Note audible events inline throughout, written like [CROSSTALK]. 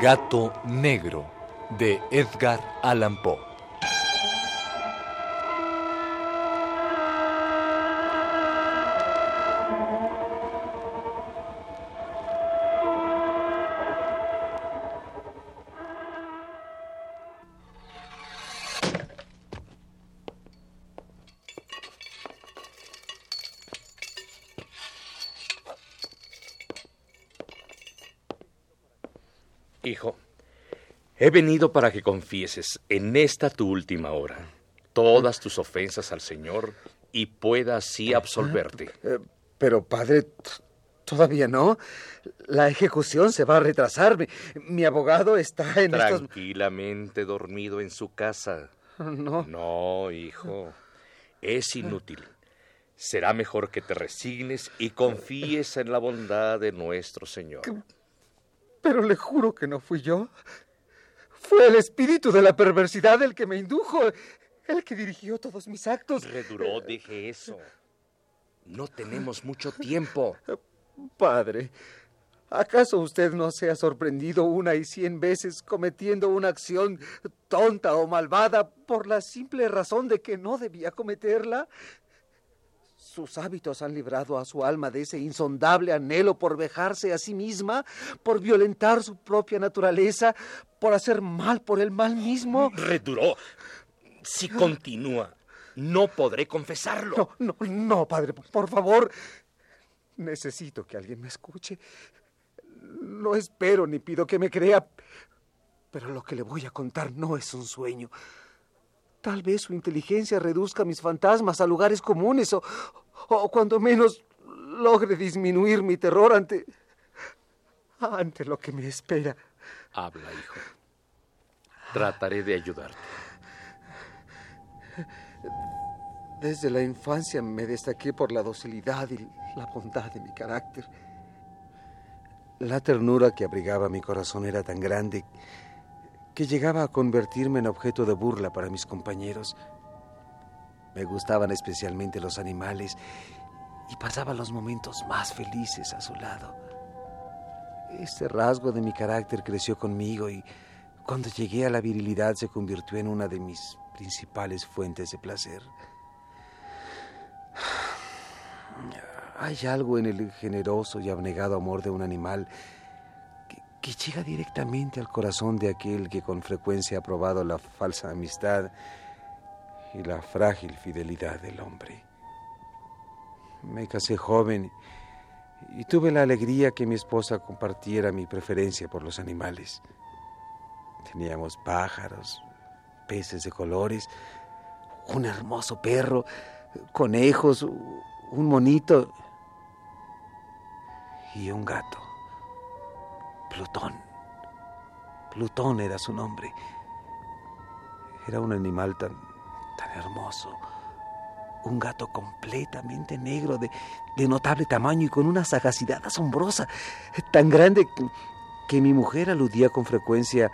Gato negro de Edgar Allan Poe. Hijo, he venido para que confieses en esta tu última hora todas tus ofensas al Señor y pueda así absolverte. Eh, pero, padre, todavía no. La ejecución se va a retrasar. Mi, mi abogado está en estos... Tranquilamente dormido en su casa. [LAUGHS] No. No, hijo. Es inútil. Será mejor que te resignes y confíes en la bondad de nuestro Señor. Pero le juro que no fui yo. Fue el espíritu de la perversidad el que me indujo, el que dirigió todos mis actos. Reduró, deje eso. No tenemos mucho tiempo. Padre, ¿acaso usted no se ha sorprendido una y cien veces cometiendo una acción tonta o malvada por la simple razón de que no debía cometerla? Sus hábitos han librado a su alma de ese insondable anhelo por vejarse a sí misma, por violentar su propia naturaleza, por hacer mal por el mal mismo. Reduró. Si continúa, no podré confesarlo. No, no, no, padre, por favor. Necesito que alguien me escuche. No espero ni pido que me crea, pero lo que le voy a contar no es un sueño. Tal vez su inteligencia reduzca mis fantasmas a lugares comunes o, o cuando menos logre disminuir mi terror ante ante lo que me espera. Habla, hijo. Trataré de ayudarte. Desde la infancia me destaqué por la docilidad y la bondad de mi carácter. La ternura que abrigaba mi corazón era tan grande que llegaba a convertirme en objeto de burla para mis compañeros. Me gustaban especialmente los animales y pasaba los momentos más felices a su lado. Este rasgo de mi carácter creció conmigo y cuando llegué a la virilidad se convirtió en una de mis principales fuentes de placer. Hay algo en el generoso y abnegado amor de un animal que, llega directamente al corazón de aquel que con frecuencia ha probado la falsa amistad y la frágil fidelidad del hombre. Me casé joven y tuve la alegría que mi esposa compartiera mi preferencia por los animales. Teníamos pájaros, peces de colores, un hermoso perro, conejos, un monito y un gato. Plutón. Plutón era su nombre. Era un animal tan, tan hermoso. Un gato completamente negro, de, de, notable tamaño y con una sagacidad asombrosa, tan grande que, que mi mujer aludía con frecuencia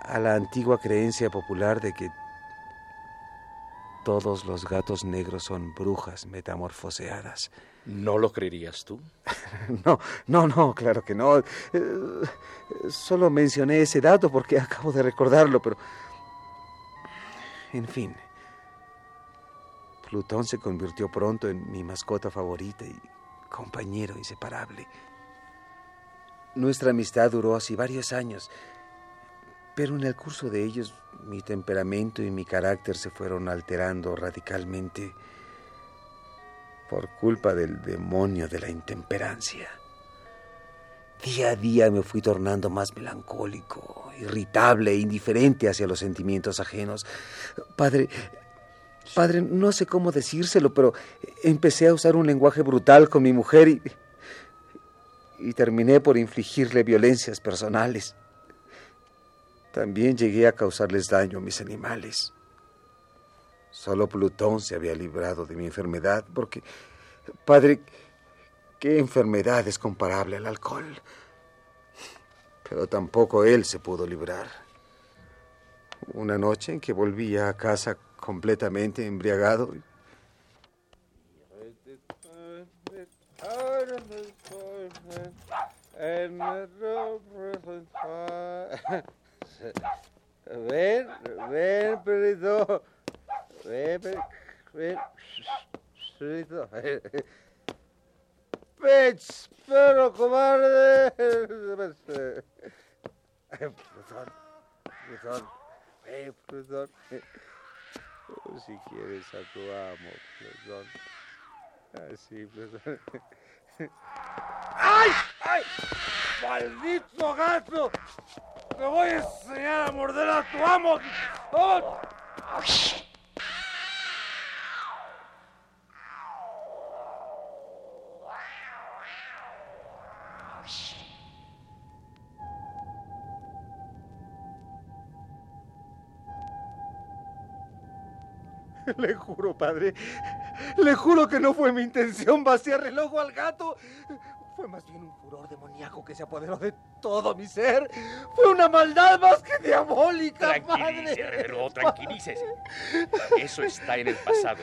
a la antigua creencia popular de que todos los gatos negros son brujas metamorfoseadas. ¿No lo creerías tú? [LAUGHS] No, no, no, claro que no. Eh, solo mencioné ese dato porque [LAUGHS] acabo de recordarlo, pero En fin, Plutón se convirtió pronto en mi mascota favorita y compañero inseparable. Nuestra amistad duró así varios años, pero en el curso de ellos mi temperamento y mi carácter se fueron alterando radicalmente por culpa del demonio de la intemperancia. Día a día me fui tornando más melancólico, irritable e indiferente hacia los sentimientos ajenos. Padre, padre, no sé cómo decírselo, pero empecé a usar un lenguaje brutal con mi mujer y, y terminé por infligirle violencias personales. También llegué a causarles daño a mis animales. Solo Plutón se había librado de mi enfermedad porque, padre, ¿qué enfermedad es comparable al alcohol? Pero tampoco él se pudo librar. Una noche en que volvía a casa completamente embriagado. Ven, ven, perrito. Ven, ven, ven. Perrito. Ven, perro cobarde. Plutón, Plutón, ven, Plutón. Si quieres a tu amo, Plutón. Así, Plutón. ¡Ay! ¡Ay! ¡Maldito gato! ¡Te voy a enseñar a morder a tu amo! [LAUGHS] Le juro, padre, le juro que no fue mi intención vaciar el ojo al gato. Fue más bien un furor demoníaco que se apoderó de todo mi ser. Fue una maldad más que diabólica, Tranquilícese, reloj, tranquilícese. Eso está en el pasado.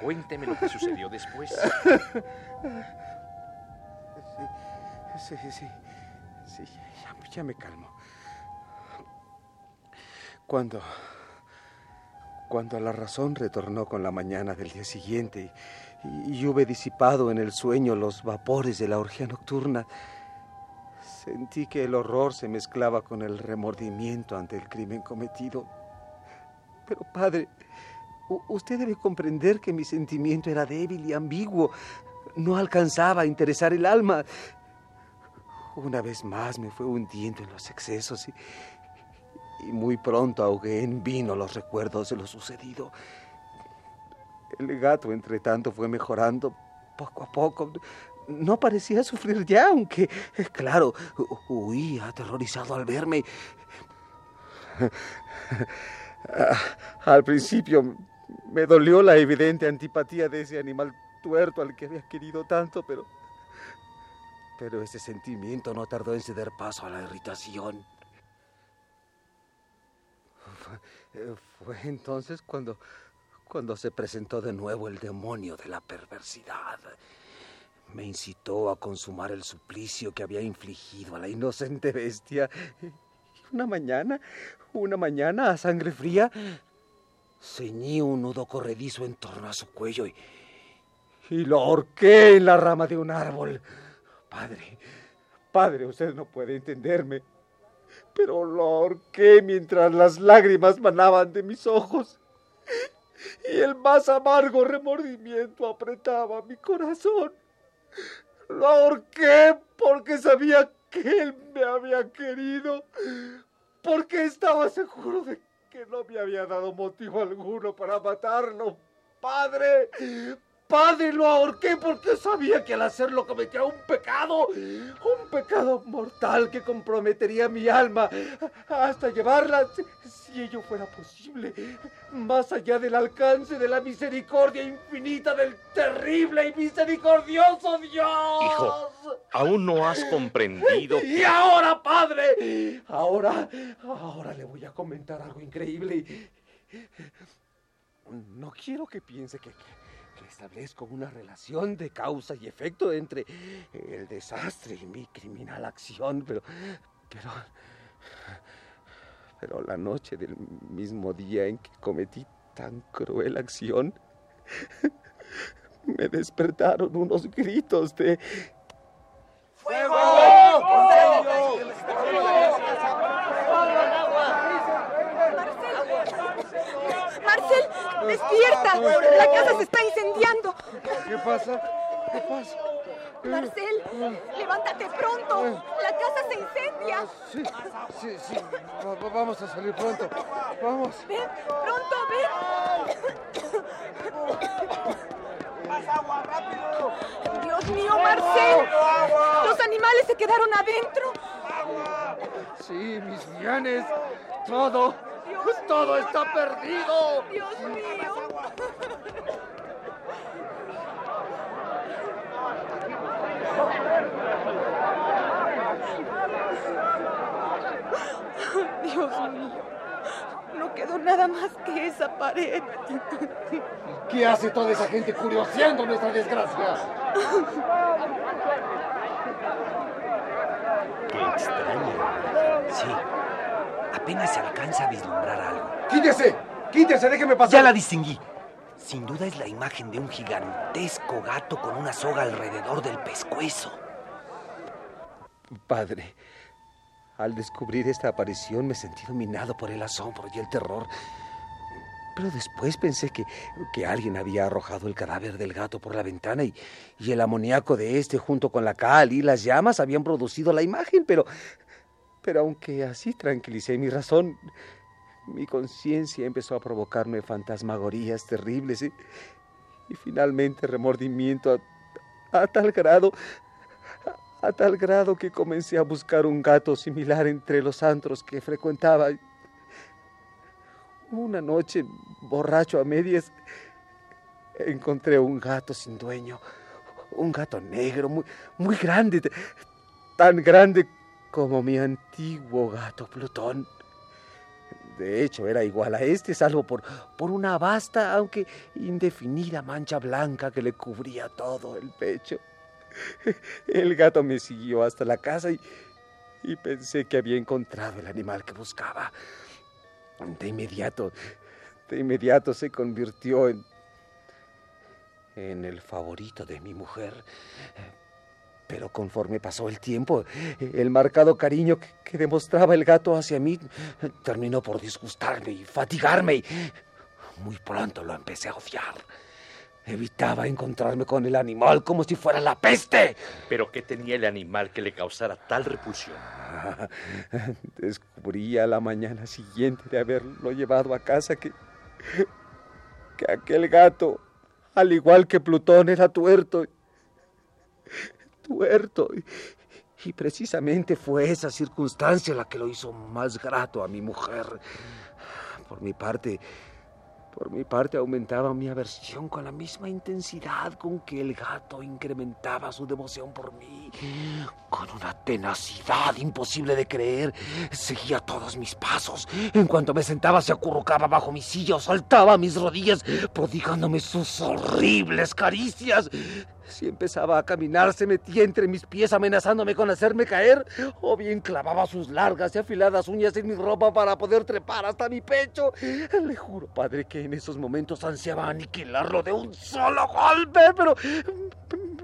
Cuénteme lo que sucedió después. Sí, sí, sí. Sí, ya, ya me calmo. Cuando. Cuando la razón retornó con la mañana del día siguiente y, y hube disipado en el sueño los vapores de la orgía nocturna, sentí que el horror se mezclaba con el remordimiento ante el crimen cometido. Pero, padre, usted debe comprender que mi sentimiento era débil y ambiguo. No alcanzaba a interesar el alma. Una vez más me fue hundiendo en los excesos y, y muy pronto ahogué en vino los recuerdos de lo sucedido. El gato, entre tanto, fue mejorando poco a poco. No parecía sufrir ya, aunque, claro, hu- huía aterrorizado al verme. [LAUGHS] Al principio me dolió la evidente antipatía de ese animal tuerto al que había querido tanto, pero pero ese sentimiento no tardó en ceder paso a la irritación. Eh, fue entonces cuando, cuando se presentó de nuevo el demonio de la perversidad. Me incitó a consumar el suplicio que había infligido a la inocente bestia. Una mañana, una mañana a sangre fría, ceñí un nudo corredizo en torno a su cuello y, y lo ahorqué en la rama de un árbol. Padre, padre, usted no puede entenderme, pero lo ahorqué mientras las lágrimas manaban de mis ojos y el más amargo remordimiento apretaba mi corazón. Lo ahorqué porque sabía que él me había querido, porque estaba seguro de que no me había dado motivo alguno para matarlo. Padre, Padre, lo ahorqué porque sabía que al hacerlo cometía un pecado, un pecado mortal que comprometería mi alma hasta llevarla, si, ello fuera posible, más allá del alcance de la misericordia infinita del terrible y misericordioso Dios. Hijo, aún no has comprendido Y ahora, padre, ahora, ahora le voy a comentar algo increíble. No quiero que piense que, establezco una relación de causa y efecto entre el desastre y mi criminal acción, pero, pero, pero la noche del mismo día en que cometí tan cruel acción, me despertaron unos gritos de... ¡Fuego! Marcel, despierta. La casa se está incendiando. ¿Qué pasa? ¿Qué pasa? Marcel, levántate pronto. La casa se incendia. Sí, sí, sí. Va- va- vamos a salir pronto. Vamos. Ven, pronto, ven. Dios mío, Marcel. Los animales se quedaron adentro. Sí, mis vianes. Todo. Todo está perdido. Dios mío. Dios mío. No quedó nada más que esa pared. ¿Qué hace toda esa gente curioseando nuestra desgracia? Qué extraño. Sí. Apenas se alcanza a vislumbrar algo. ¡Quítese! ¡Quítese! ¡Déjeme pasar! Ya la distinguí. Sin duda es la imagen de un gigantesco gato con una soga alrededor del pescuezo. Padre, al descubrir esta aparición me sentí dominado por el asombro y el terror. Pero después pensé que, que alguien había arrojado el cadáver del gato por la ventana y, y el amoníaco de este junto con la cal y las llamas habían producido la imagen, pero, pero aunque así tranquilicé mi razón, mi conciencia empezó a provocarme fantasmagorías terribles y, y finalmente remordimiento a, a tal grado a tal grado que comencé a buscar un gato similar entre los antros que frecuentaba. Una noche, borracho a medias, encontré un gato sin dueño, un gato negro, muy, muy grande, tan grande como mi antiguo gato Plutón. De hecho, era igual a este, salvo por, por una vasta, aunque indefinida mancha blanca que le cubría todo el pecho. El gato me siguió hasta la casa y, y pensé que había encontrado el animal que buscaba. De inmediato, de inmediato se convirtió en, en el favorito de mi mujer. Pero conforme pasó el tiempo, el marcado cariño que, que demostraba el gato hacia mí terminó por disgustarme y fatigarme. y Muy pronto lo empecé a odiar. Evitaba encontrarme con el animal como si fuera la peste. Pero ¿qué tenía el animal que le causara tal repulsión? [LAUGHS] Descubrí a la mañana siguiente de haberlo llevado a casa que, que aquel gato, al igual que Plutón, era tuerto. Tuerto. Y, precisamente fue esa circunstancia la que lo hizo más grato a mi mujer. Por mi parte, por mi parte aumentaba mi aversión con la misma intensidad con que el gato incrementaba su devoción por mí. Con una tenacidad imposible de creer, seguía todos mis pasos. En cuanto me sentaba, se acurrucaba bajo mi silla o saltaba a mis rodillas, prodigándome sus horribles caricias. Si empezaba a caminar, se metía entre mis pies amenazándome con hacerme caer, o bien clavaba sus largas y afiladas uñas en mi ropa para poder trepar hasta mi pecho. Le juro, padre, que en esos momentos ansiaba aniquilarlo de un solo golpe, pero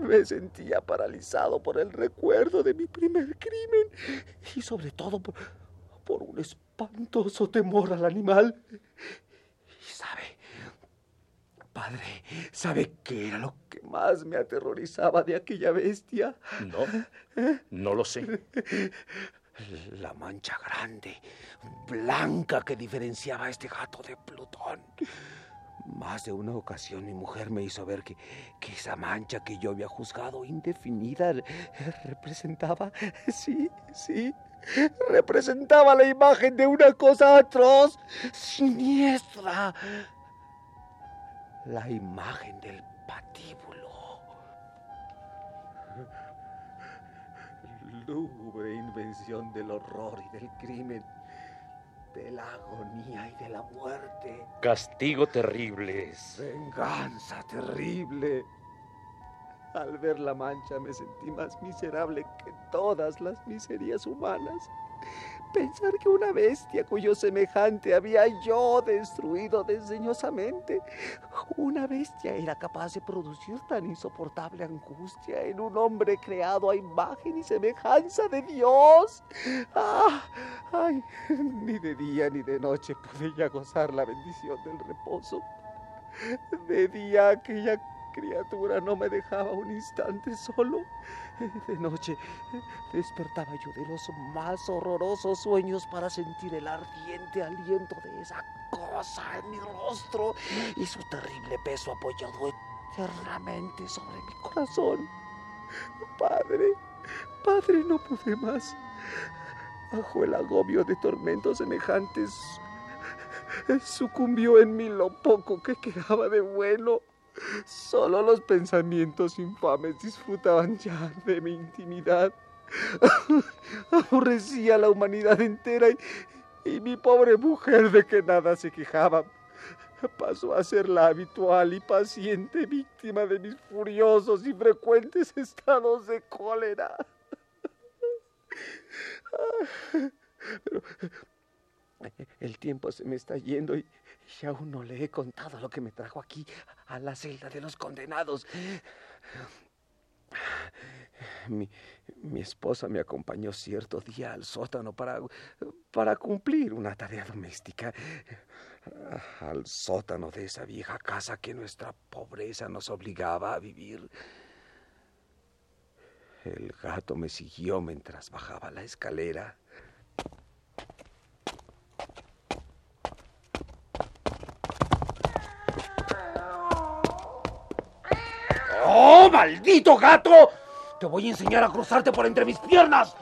me sentía paralizado por el recuerdo de mi primer crimen y sobre todo por, por un espantoso temor al animal. Padre, ¿sabe qué era lo que más me aterrorizaba de aquella bestia? No, no lo sé. La mancha grande, blanca que diferenciaba a este gato de Plutón. Más de una ocasión mi mujer me hizo ver que, que esa mancha que yo había juzgado indefinida representaba, sí, sí, representaba la imagen de una cosa atroz, siniestra. La imagen del patíbulo. Lúgubre invención del horror y del crimen, de la agonía y de la muerte. Castigo terrible es. Venganza terrible. Al ver la mancha me sentí más miserable que todas las miserias humanas. Pensar que una bestia cuyo semejante había yo destruido desdeñosamente, una bestia era capaz de producir tan insoportable angustia en un hombre creado a imagen y semejanza de Dios. ¡Ah! ¡Ay! Ni de día ni de noche pude ya gozar la bendición del reposo. De día aquella criatura no me dejaba un instante solo. De noche despertaba yo de los más horrorosos sueños para sentir el ardiente aliento de esa cosa en mi rostro y su terrible peso apoyado eternamente sobre mi corazón. Padre, padre, no pude más. Bajo el agobio de tormentos semejantes, sucumbió en mí lo poco que quedaba de bueno. Solo los pensamientos infames disfrutaban ya de mi intimidad. [LAUGHS] Aborrecía a la humanidad entera y, y mi pobre mujer de que nada se quejaba pasó a ser la habitual y paciente víctima de mis furiosos y frecuentes estados de cólera. [LAUGHS] Pero el tiempo se me está yendo y, aún no le he contado lo que me trajo aquí a la celda de los condenados. Mi, mi, esposa me acompañó cierto día al sótano para, para cumplir una tarea doméstica. Al sótano de esa vieja casa que nuestra pobreza nos obligaba a vivir. El gato me siguió mientras bajaba la escalera. ¡Oh, maldito gato! Te voy a enseñar a cruzarte por entre mis piernas.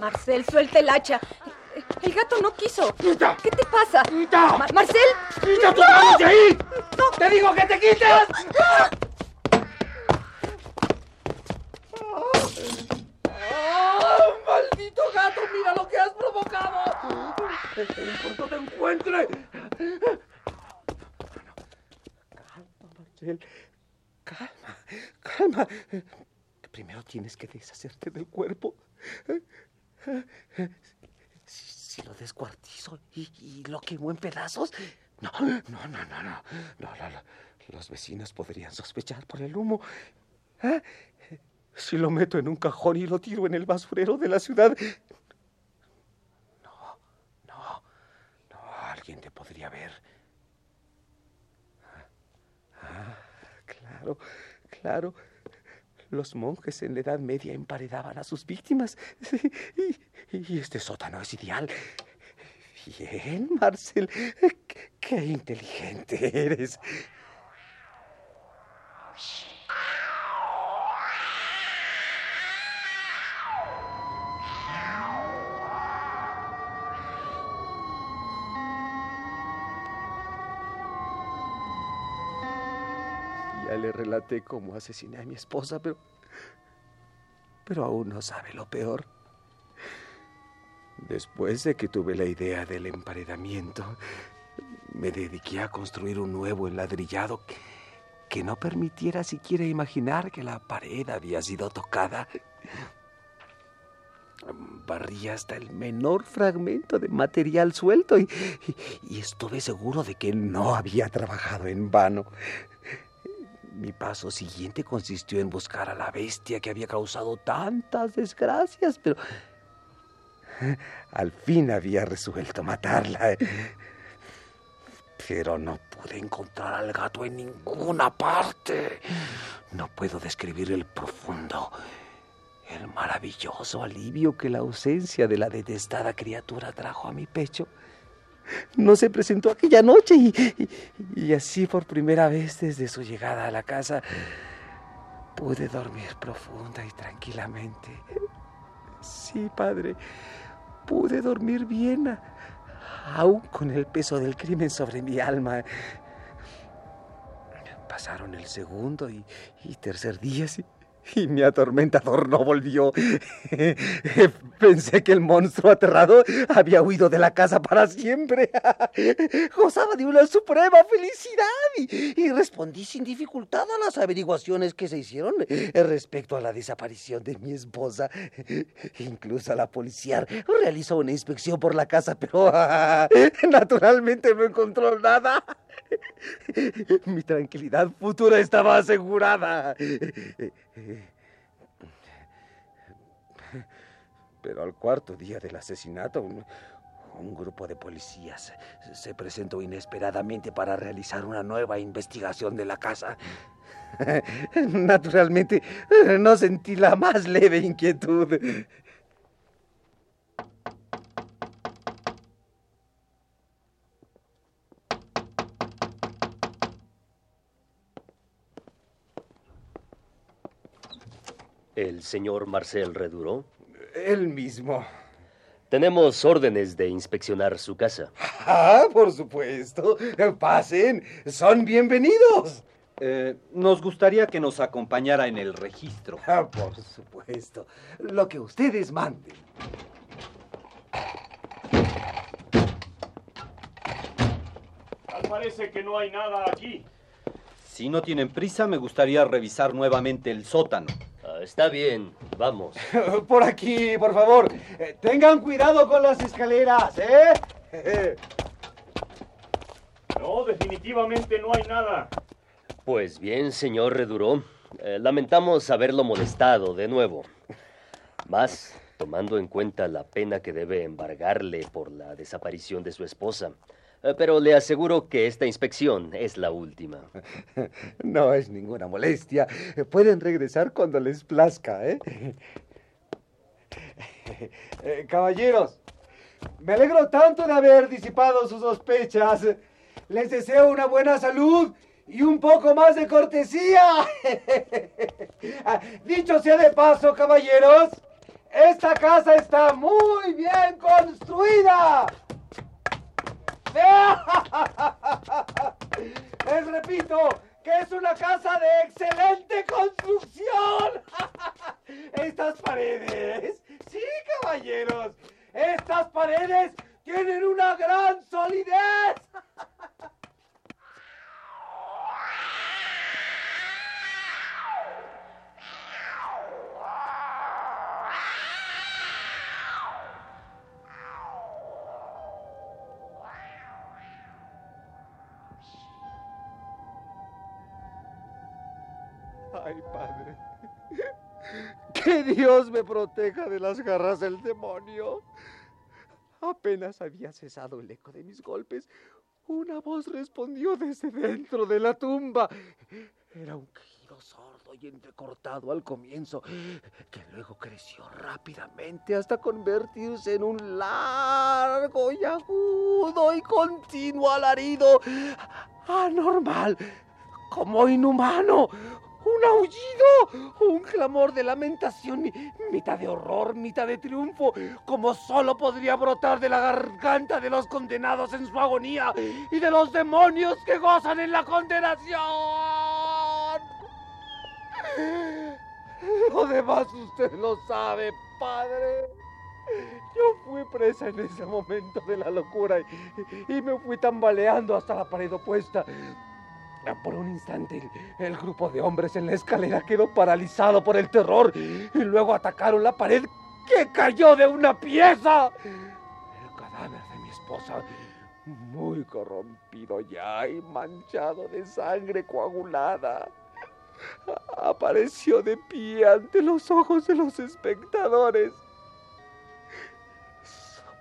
Marcel, suelta el hacha. El gato no quiso. ¡Quita! ¿Qué te pasa? ¡Quita! Ma- Marcel. ¡Quita tus manos de ahí! ¡Te digo que te quites! ¡Ah, ¡Maldito gato! ¡Mira lo que has provocado! En cuanto te encuentre. Calma, Marcel. Calma, calma. Primero tienes que deshacerte del cuerpo. Si, lo descuartizo y, lo quemo en pedazos. No, no, no, no, no. no. Los vecinos podrían sospechar por el humo. ¿Ah? Si lo meto en un cajón y lo tiro en el basurero de la ciudad. No, no, no. Alguien te podría ver. Ah, claro, claro. Los monjes en la Edad Media emparedaban a sus víctimas. Y, este sótano es ideal. Bien, Marcel. Qué inteligente eres. Relaté cómo asesiné a mi esposa, pero. Pero aún no sabe lo peor. Después de que tuve la idea del emparedamiento, me dediqué a construir un nuevo enladrillado que, no permitiera siquiera imaginar que la pared había sido tocada. Barrí hasta el menor fragmento de material suelto y estuve seguro de que no había trabajado en vano. Mi paso siguiente consistió en buscar a la bestia que había causado tantas desgracias, pero al fin había resuelto matarla. Pero no pude encontrar al gato en ninguna parte. No puedo describir el profundo, el maravilloso alivio que la ausencia de la detestada criatura trajo a mi pecho. No se presentó aquella noche y, así por primera vez desde su llegada a la casa pude dormir profunda y tranquilamente. Sí, padre, pude dormir bien, aún con el peso del crimen sobre mi alma. Pasaron el segundo y, y tercer día y, y mi atormentador no volvió. [LAUGHS] Pensé que el monstruo aterrado había huido de la casa para siempre. [LAUGHS] Gozaba de una suprema felicidad y, respondí sin dificultad a las averiguaciones que se hicieron respecto a la desaparición de mi esposa. [LAUGHS] Incluso la policía realizó una inspección por la casa, pero naturalmente no encontró nada. Mi tranquilidad futura estaba asegurada. Pero al cuarto día del asesinato, un, grupo de policías se presentó inesperadamente para realizar una nueva investigación de la casa. Naturalmente, no sentí la más leve inquietud. ¿El señor Marcel Reduro? El mismo. Tenemos órdenes de inspeccionar su casa. Ah, por supuesto. Pasen. Son bienvenidos. Eh, nos gustaría que nos acompañara en el registro. Ah, por supuesto. Lo que ustedes manden. Tal parece que no hay nada aquí. Si no tienen prisa, me gustaría revisar nuevamente el sótano. Está bien, vamos. [LAUGHS] Por aquí, por favor. Eh, tengan cuidado con las escaleras, ¿eh? [LAUGHS] no, definitivamente no hay nada. Pues bien, señor Reduró. Eh, lamentamos haberlo molestado de nuevo. Más, tomando en cuenta la pena que debe embargarle por la desaparición de su esposa. Eh, pero le aseguro que esta inspección es la última. [LAUGHS] No es ninguna molestia. Pueden regresar cuando les plazca, ¿eh? [LAUGHS] eh caballeros, me alegro tanto de haber disipado sus sospechas. Les deseo una buena salud y un poco más de cortesía. [LAUGHS] Dicho sea de paso, caballeros, esta casa está muy bien construida. [LAUGHS] Les repito que es una casa de excelente construcción. [LAUGHS] Estas paredes, sí, caballeros, estas paredes tienen una gran solidez. Dios me proteja de las garras del demonio. Apenas había cesado el eco de mis golpes, una voz respondió desde dentro de la tumba. Era un quejido sordo y entrecortado al comienzo, que luego creció rápidamente hasta convertirse en un largo y agudo y continuo alarido, anormal, como inhumano, un aullido, un clamor de lamentación, mitad de horror, mitad de triunfo, como solo podría brotar de la garganta de los condenados en su agonía y de los demonios que gozan en la condenación. Lo demás usted lo sabe, padre. Yo fui presa en ese momento de la locura y, y me fui tambaleando hasta la pared opuesta. Por un instante el, grupo de hombres en la escalera quedó paralizado por el terror y luego atacaron la pared que cayó de una pieza. El cadáver de mi esposa, muy corrompido ya y manchado de sangre coagulada, apareció de pie ante los ojos de los espectadores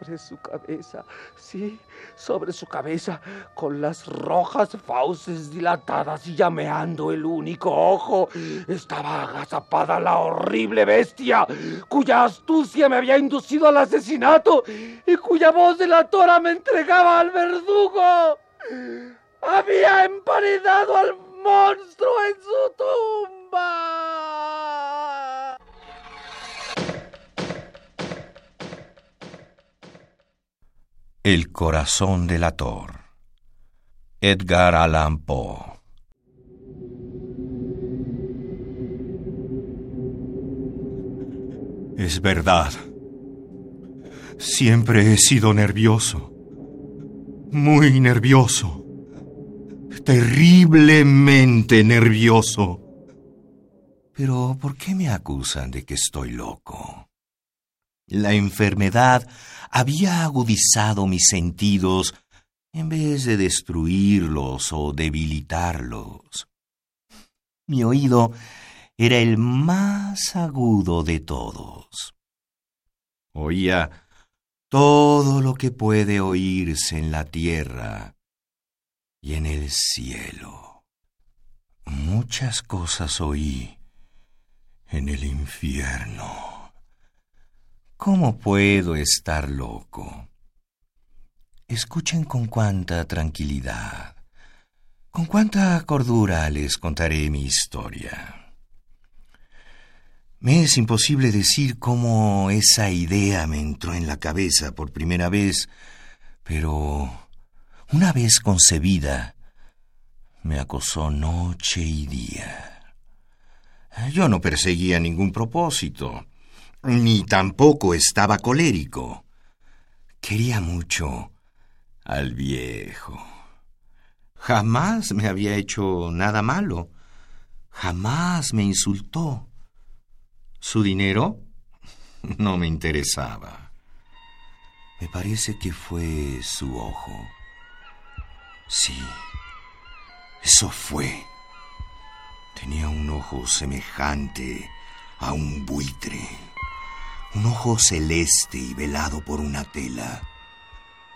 sobre su cabeza, sí, sobre su cabeza, con las rojas fauces dilatadas y llameando el único ojo, estaba agazapada la horrible bestia, cuya astucia me había inducido al asesinato y cuya voz delatora me entregaba al verdugo. Había emparedado al monstruo en su tumba. El corazón delator. Edgar Allan Poe. Es verdad. Siempre he sido nervioso. Muy nervioso. Terriblemente nervioso. Pero ¿por qué me acusan de que estoy loco? La enfermedad había agudizado mis sentidos en vez de destruirlos o debilitarlos. Mi oído era el más agudo de todos. Oía todo lo que puede oírse en la tierra y en el cielo. Muchas cosas oí en el infierno. ¿Cómo puedo estar loco? Escuchen con cuánta tranquilidad, con cuánta cordura les contaré mi historia. Me es imposible decir cómo esa idea me entró en la cabeza por primera vez, pero una vez concebida, me acosó noche y día. Yo no perseguía ningún propósito, ni tampoco estaba colérico. Quería mucho al viejo. Jamás me había hecho nada malo. Jamás me insultó. Su dinero [LAUGHS] no me interesaba. Me parece que fue su ojo. Sí, eso fue. Tenía un ojo semejante a un buitre. Un ojo celeste y velado por una tela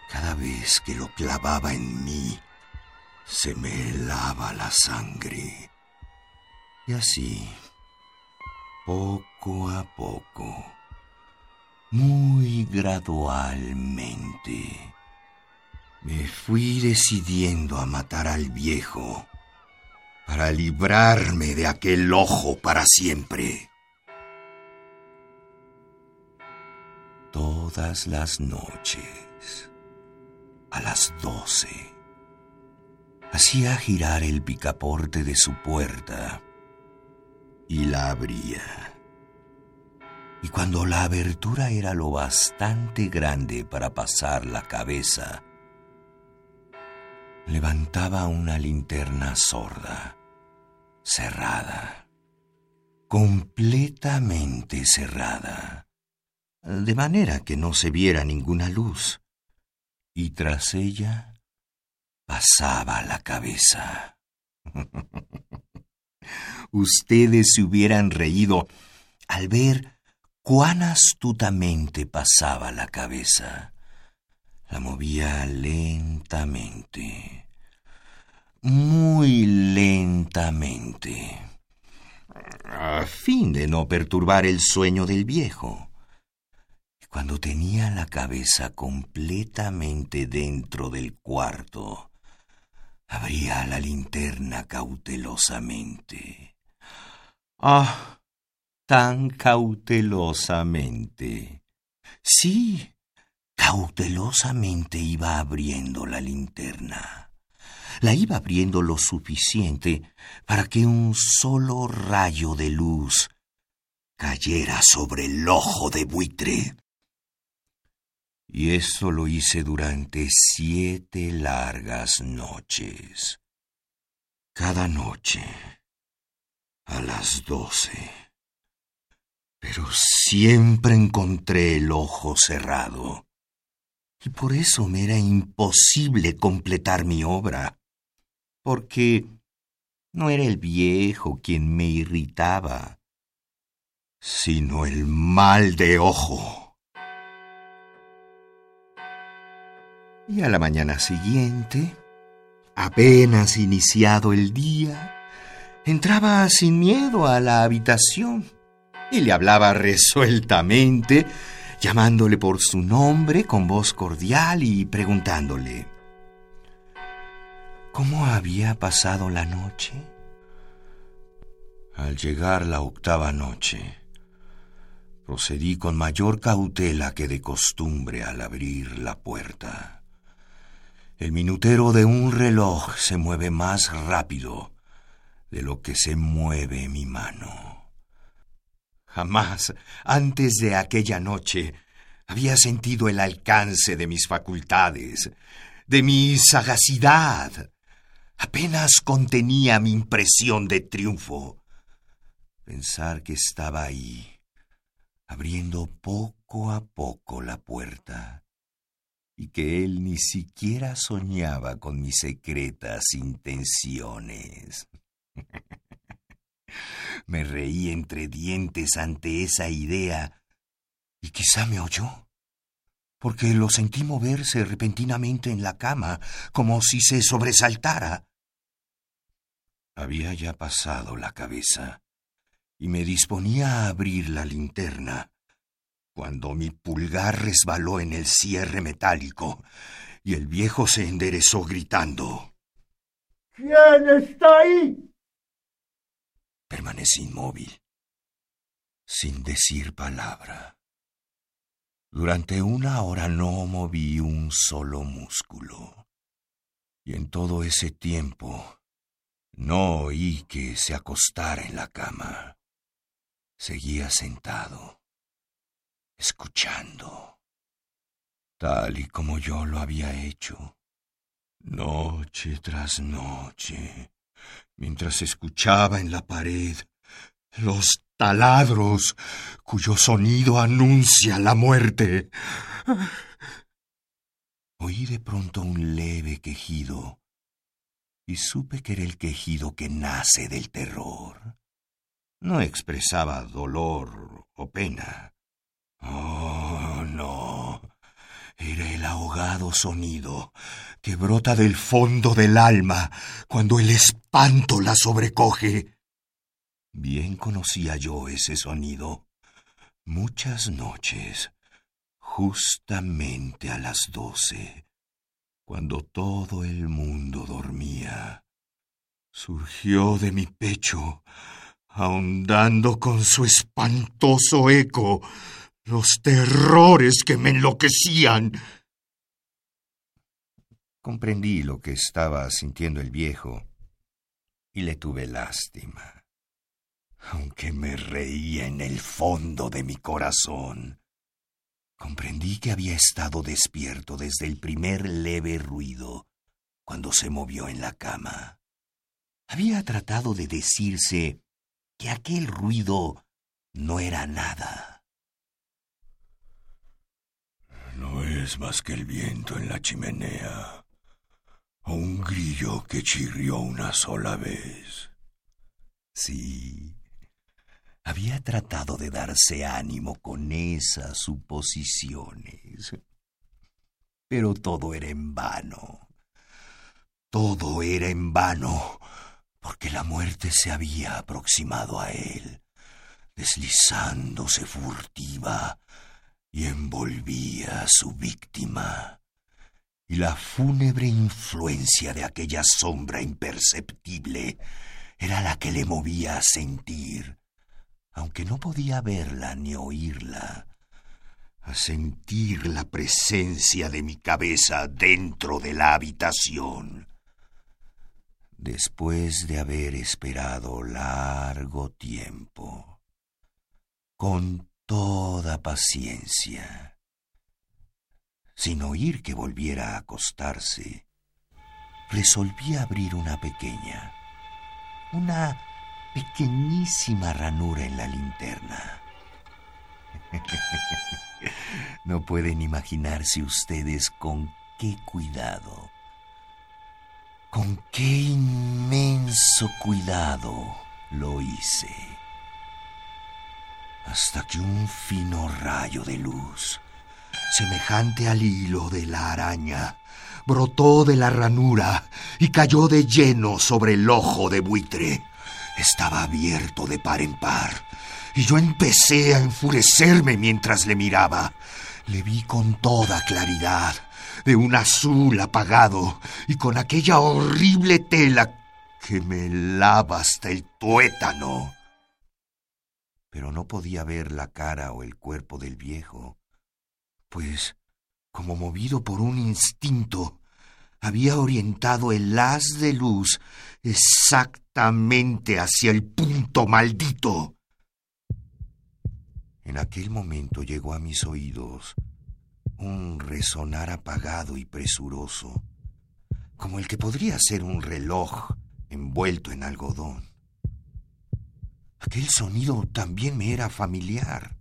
cada vez que lo clavaba en mí, se me helaba la sangre. Y así, poco a poco, muy gradualmente, me fui decidiendo a matar al viejo para librarme de aquel ojo para siempre. Todas las noches a las doce. Hacía girar el picaporte de su puerta y la abría. Y cuando la abertura era lo bastante grande para pasar la cabeza, levantaba una linterna sorda, cerrada, completamente cerrada, de manera que no se viera ninguna luz y tras ella pasaba la cabeza. [LAUGHS] Ustedes se hubieran reído al ver cuán astutamente pasaba la cabeza. La movía lentamente, muy lentamente, a fin de no perturbar el sueño del viejo. Cuando tenía la cabeza completamente dentro del cuarto, abría la linterna cautelosamente. ¡Ah! Tan cautelosamente. Sí, cautelosamente iba abriendo la linterna. La iba abriendo lo suficiente para que un solo rayo de luz cayera sobre el ojo de buitre. Y eso lo hice durante siete largas noches. Cada noche a las doce. Pero siempre encontré el ojo cerrado. Y por eso me era imposible completar mi obra. Porque no era el viejo quien me irritaba, sino el mal de ojo. Y a la mañana siguiente, apenas iniciado el día, entraba sin miedo a la habitación y le hablaba resueltamente, llamándole por su nombre con voz cordial y preguntándole ¿Cómo había pasado la noche? Al llegar la octava noche, procedí con mayor cautela que de costumbre al abrir la puerta. El minutero de un reloj se mueve más rápido de lo que se mueve mi mano. Jamás, antes de aquella noche, había sentido el alcance de mis facultades, de mi sagacidad. Apenas contenía mi impresión de triunfo. Pensar que estaba ahí, abriendo poco a poco la puerta, y que él ni siquiera soñaba con mis secretas intenciones. [LAUGHS] me reí entre dientes ante esa idea, y quizá me oyó, porque lo sentí moverse repentinamente en la cama, como si se sobresaltara. Había ya pasado la cabeza y me disponía a abrir la linterna, cuando mi pulgar resbaló en el cierre metálico y el viejo se enderezó gritando. ¿Quién está ahí? Permanecí inmóvil, sin decir palabra. Durante una hora no moví un solo músculo. Y en todo ese tiempo no oí que se acostara en la cama. Seguía sentado, escuchando, tal y como yo lo había hecho, noche tras noche, mientras escuchaba en la pared los taladros cuyo sonido anuncia la muerte. Oí de pronto un leve quejido y supe que era el quejido que nace del terror. No expresaba dolor o pena. Oh, no. Era el ahogado sonido que brota del fondo del alma cuando el espanto la sobrecoge. Bien conocía yo ese sonido. Muchas noches, justamente a las doce, cuando todo el mundo dormía, surgió de mi pecho ahondando con su espantoso eco los terrores que me enloquecían. Comprendí lo que estaba sintiendo el viejo y le tuve lástima, aunque me reía en el fondo de mi corazón. Comprendí que había estado despierto desde el primer leve ruido cuando se movió en la cama. Había tratado de decirse que aquel ruido no era nada. No es más que el viento en la chimenea, o un grillo que chirrió una sola vez. Sí, había tratado de darse ánimo con esas suposiciones. Pero todo era en vano. Todo era en vano porque la muerte se había aproximado a él, deslizándose furtiva y envolvía a su víctima. Y la fúnebre influencia de aquella sombra imperceptible era la que le movía a sentir, aunque no podía verla ni oírla, a sentir la presencia de mi cabeza dentro de la habitación después de haber esperado largo tiempo, con toda paciencia, sin oír que volviera a acostarse, resolví abrir una pequeña, una pequeñísima ranura en la linterna. [LAUGHS] no pueden imaginarse ustedes con qué cuidado con qué inmenso cuidado lo hice. Hasta que un fino rayo de luz, semejante al hilo de la araña, brotó de la ranura y cayó de lleno sobre el ojo de buitre. Estaba abierto de par en par, y yo empecé a enfurecerme mientras le miraba. Le vi con toda claridad de un azul apagado y con aquella horrible tela que me lava hasta el tuétano. Pero no podía ver la cara o el cuerpo del viejo, pues, como movido por un instinto, había orientado el haz de luz exactamente hacia el punto maldito. En aquel momento llegó a mis oídos un resonar apagado y presuroso, como el que podría ser un reloj envuelto en algodón. Aquel sonido también me era familiar.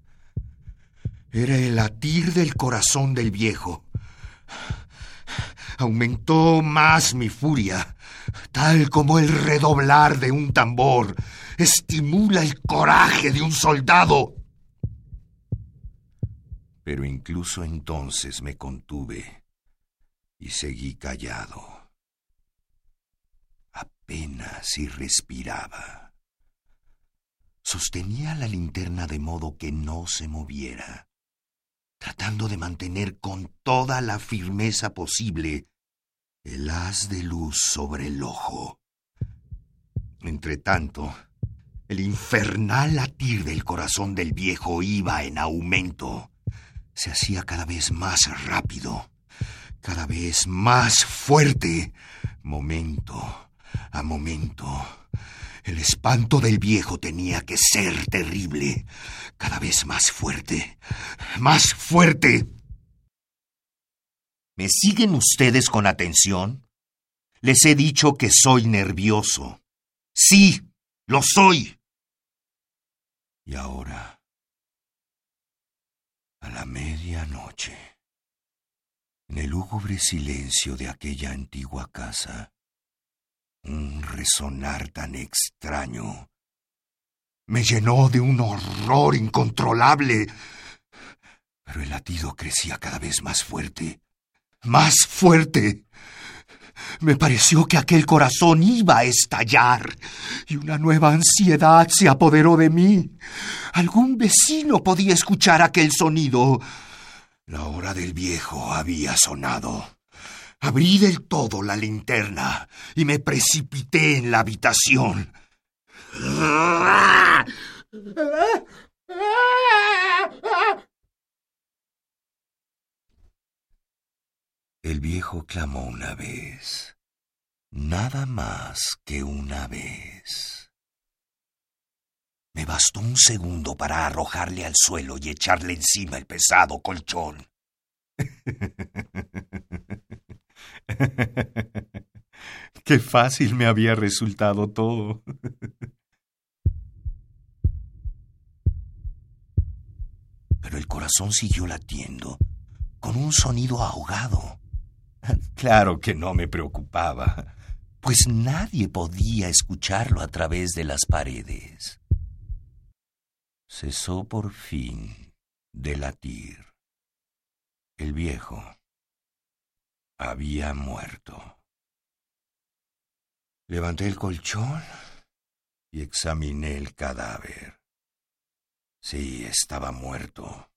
Era el latir del corazón del viejo. Aumentó más mi furia, tal como el redoblar de un tambor estimula el coraje de un soldado. Pero incluso entonces me contuve y seguí callado. Apenas si respiraba. Sostenía la linterna de modo que no se moviera tratando de mantener con toda la firmeza posible el haz de luz sobre el ojo. Entretanto, el infernal latir del corazón del viejo iba en aumento. Se hacía cada vez más rápido, cada vez más fuerte, momento a momento. El espanto del viejo tenía que ser terrible, cada vez más fuerte, más fuerte. ¿Me siguen ustedes con atención? Les he dicho que soy nervioso. Sí, lo soy. Y ahora, a la medianoche, en el lúgubre silencio de aquella antigua casa, un resonar tan extraño me llenó de un horror incontrolable. Pero el latido crecía cada vez más fuerte, más fuerte. Me pareció que aquel corazón iba a estallar y una nueva ansiedad se apoderó de mí. Algún vecino podía escuchar aquel sonido. La hora del viejo había sonado. Abrí del todo la linterna y me precipité en la habitación. El viejo clamó una vez, nada más que una vez. Me bastó un segundo para arrojarle al suelo y echarle encima el pesado colchón. [LAUGHS] [LAUGHS] Qué fácil me había resultado todo. Pero el corazón siguió latiendo, con un sonido ahogado. [LAUGHS] Claro que no me preocupaba, pues nadie podía escucharlo a través de las paredes. Cesó por fin de latir. El viejo había muerto. Levanté el colchón y examiné el cadáver. Sí, estaba muerto.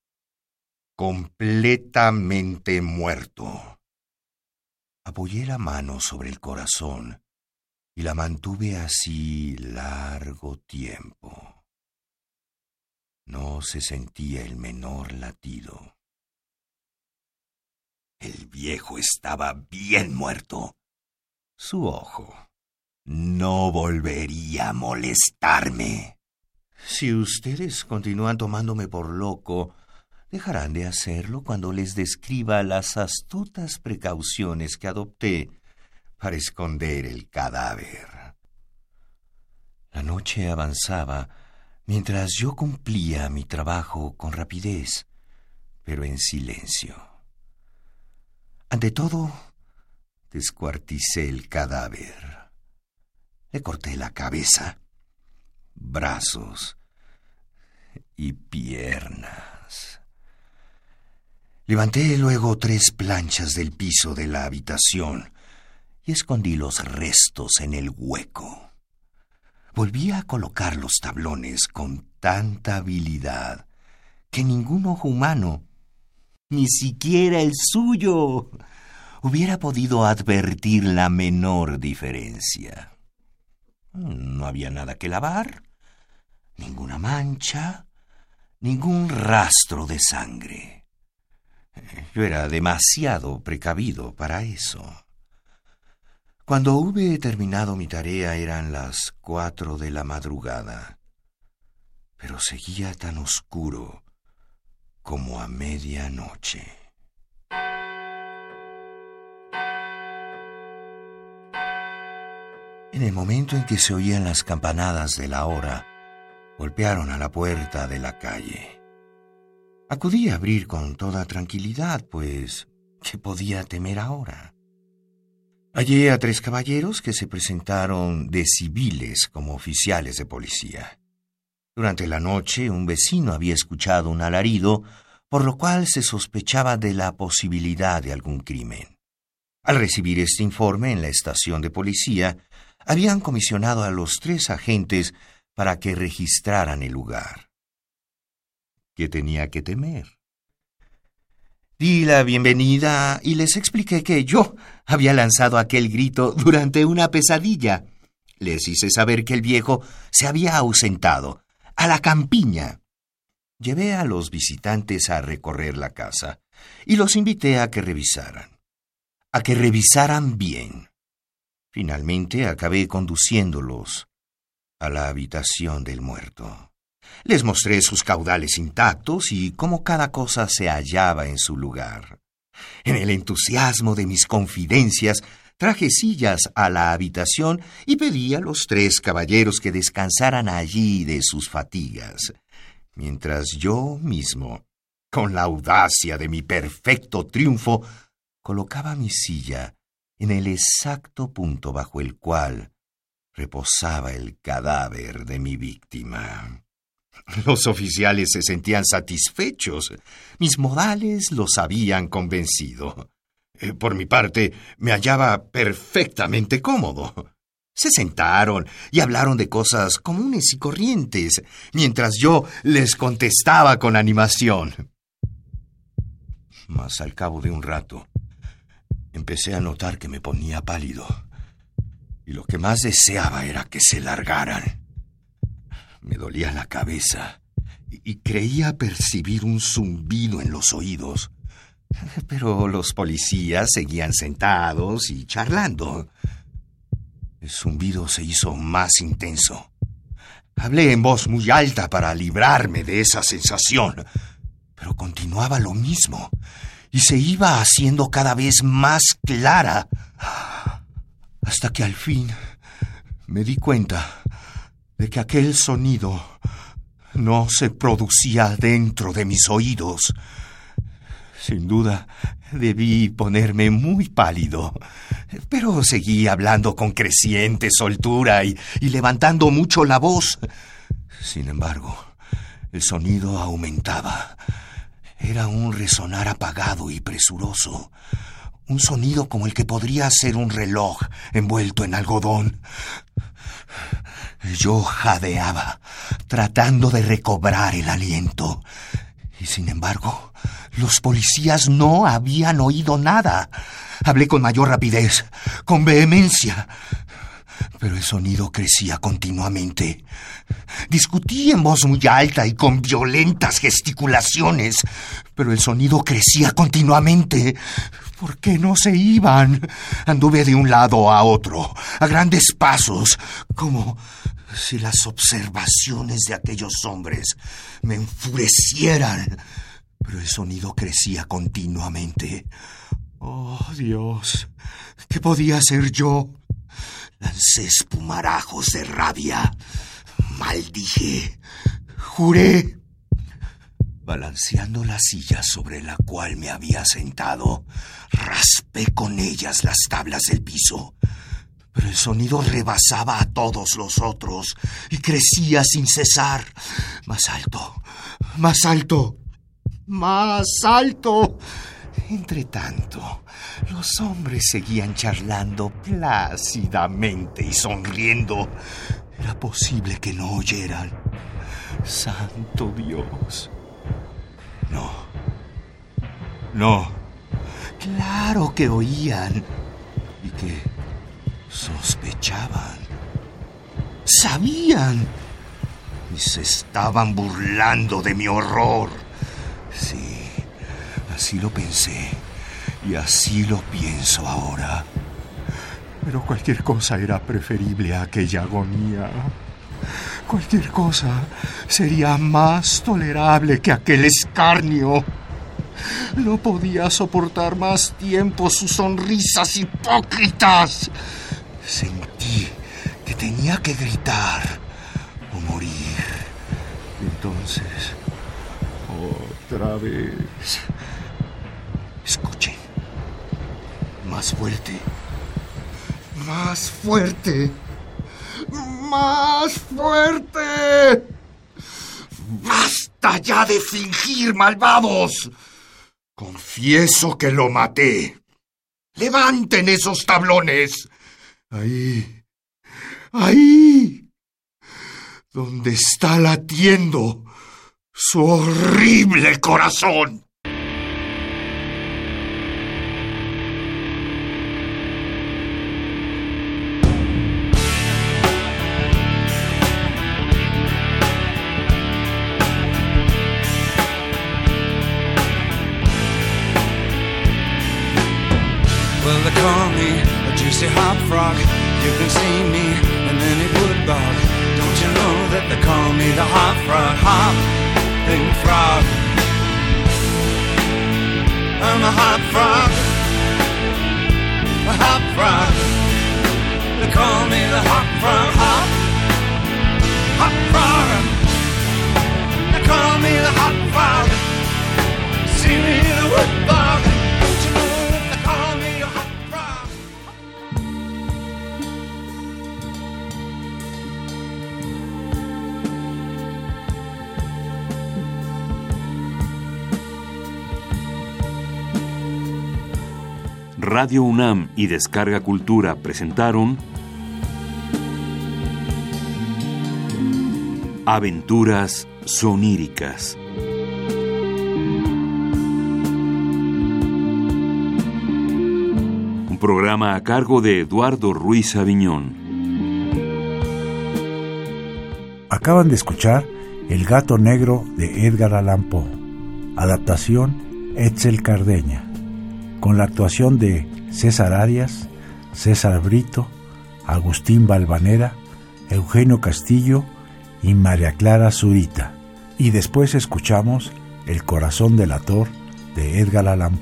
Completamente muerto. Apoyé la mano sobre el corazón y la mantuve así largo tiempo. No se sentía el menor latido. El viejo estaba bien muerto. Su ojo no volvería a molestarme. Si ustedes continúan tomándome por loco, dejarán de hacerlo cuando les describa las astutas precauciones que adopté para esconder el cadáver. La noche avanzaba mientras yo cumplía mi trabajo con rapidez, pero en silencio. Ante todo, descuarticé el cadáver. Le corté la cabeza, brazos y piernas. Levanté luego tres planchas del piso de la habitación y escondí los restos en el hueco. Volví a colocar los tablones con tanta habilidad que ningún ojo humano ni siquiera el suyo, hubiera podido advertir la menor diferencia. No había nada que lavar, ninguna mancha, ningún rastro de sangre. Yo era demasiado precavido para eso. Cuando hube terminado mi tarea eran las cuatro de la madrugada, pero seguía tan oscuro como a medianoche. En el momento en que se oían las campanadas de la hora, golpearon a la puerta de la calle. Acudí a abrir con toda tranquilidad, pues, ¿qué podía temer ahora? Hallé a tres caballeros que se presentaron de civiles como oficiales de policía. Durante la noche un vecino había escuchado un alarido, por lo cual se sospechaba de la posibilidad de algún crimen. Al recibir este informe en la estación de policía, habían comisionado a los tres agentes para que registraran el lugar. ¿Qué tenía que temer? Di la bienvenida y les expliqué que yo había lanzado aquel grito durante una pesadilla. Les hice saber que el viejo se había ausentado, a la campiña. Llevé a los visitantes a recorrer la casa y los invité a que revisaran. A que revisaran bien. Finalmente acabé conduciéndolos a la habitación del muerto. Les mostré sus caudales intactos y cómo cada cosa se hallaba en su lugar. En el entusiasmo de mis confidencias, traje sillas a la habitación y pedí a los tres caballeros que descansaran allí de sus fatigas, mientras yo mismo, con la audacia de mi perfecto triunfo, colocaba mi silla en el exacto punto bajo el cual reposaba el cadáver de mi víctima. Los oficiales se sentían satisfechos. Mis modales los habían convencido. Eh, por mi parte, me hallaba perfectamente cómodo. Se sentaron y hablaron de cosas comunes y corrientes, mientras yo les contestaba con animación. Mas al cabo de un rato, empecé a notar que me ponía pálido, y lo que más deseaba era que se largaran. Me dolía la cabeza y creía percibir un zumbido en los oídos. [LAUGHS] Pero los policías seguían sentados y charlando. El zumbido se hizo más intenso. Hablé en voz muy alta para librarme de esa sensación, pero continuaba lo mismo y se iba haciendo cada vez más clara, hasta que al fin me di cuenta de que aquel sonido no se producía dentro de mis oídos. Sin duda, debí ponerme muy pálido, pero seguí hablando con creciente soltura y, y, levantando mucho la voz. Sin embargo, el sonido aumentaba. Era un resonar apagado y presuroso, un sonido como el que podría ser un reloj envuelto en algodón. Yo jadeaba, tratando de recobrar el aliento. Y sin embargo, los policías no habían oído nada. Hablé con mayor rapidez, con vehemencia. Pero el sonido crecía continuamente. Discutí en voz muy alta y con violentas gesticulaciones, pero el sonido crecía continuamente. ¿Por qué no se iban? Anduve de un lado a otro, a grandes pasos, como si las observaciones de aquellos hombres me enfurecieran. Pero el sonido crecía continuamente. Oh, Dios, ¿qué podía hacer yo? Lancé espumarajos de rabia. Maldije. Juré Balanceando la silla sobre la cual me había sentado, raspé con ellas las tablas del piso. Pero el sonido rebasaba a todos los otros y crecía sin cesar. Más alto, más alto, más alto. Entre tanto, los hombres seguían charlando plácidamente y sonriendo. Era posible que no oyeran. Santo Dios. No. No. Claro que oían. Y que sospechaban. Sabían. Y se estaban burlando de mi horror. Sí, así lo pensé. Y así lo pienso ahora. Pero cualquier cosa era preferible a aquella agonía. Cualquier cosa sería más tolerable que aquel escarnio. No podía soportar más tiempo sus sonrisas hipócritas. Sentí que tenía que gritar o morir. Entonces, otra vez. Escuchen. Más fuerte. Más fuerte. Más fuerte. Basta ya de fingir, malvados. Confieso que lo maté. Levanten esos tablones. Ahí. Ahí. Donde está latiendo su horrible corazón. Frog. You can see me in any wood bog. Don't you know that they call me the hop frog? Hopping frog. I'm a hop frog. A hop frog. They call me the hop frog. Hop Radio UNAM y Descarga Cultura presentaron Aventuras soníricas. Un programa a cargo de Eduardo Ruiz Aviñón. Acaban de escuchar El gato negro de Edgar Allan Poe, adaptación Etzel Cardeña, con la actuación de César Arias, César Brito, Agustín Balvanera, Eugenio Castillo y María Clara Zurita. Y después escuchamos El corazón del ator de Edgar Allan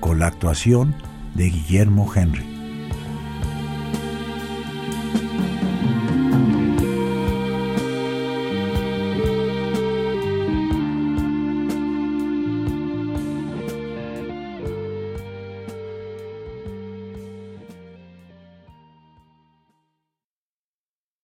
con la actuación de Guillermo Henry.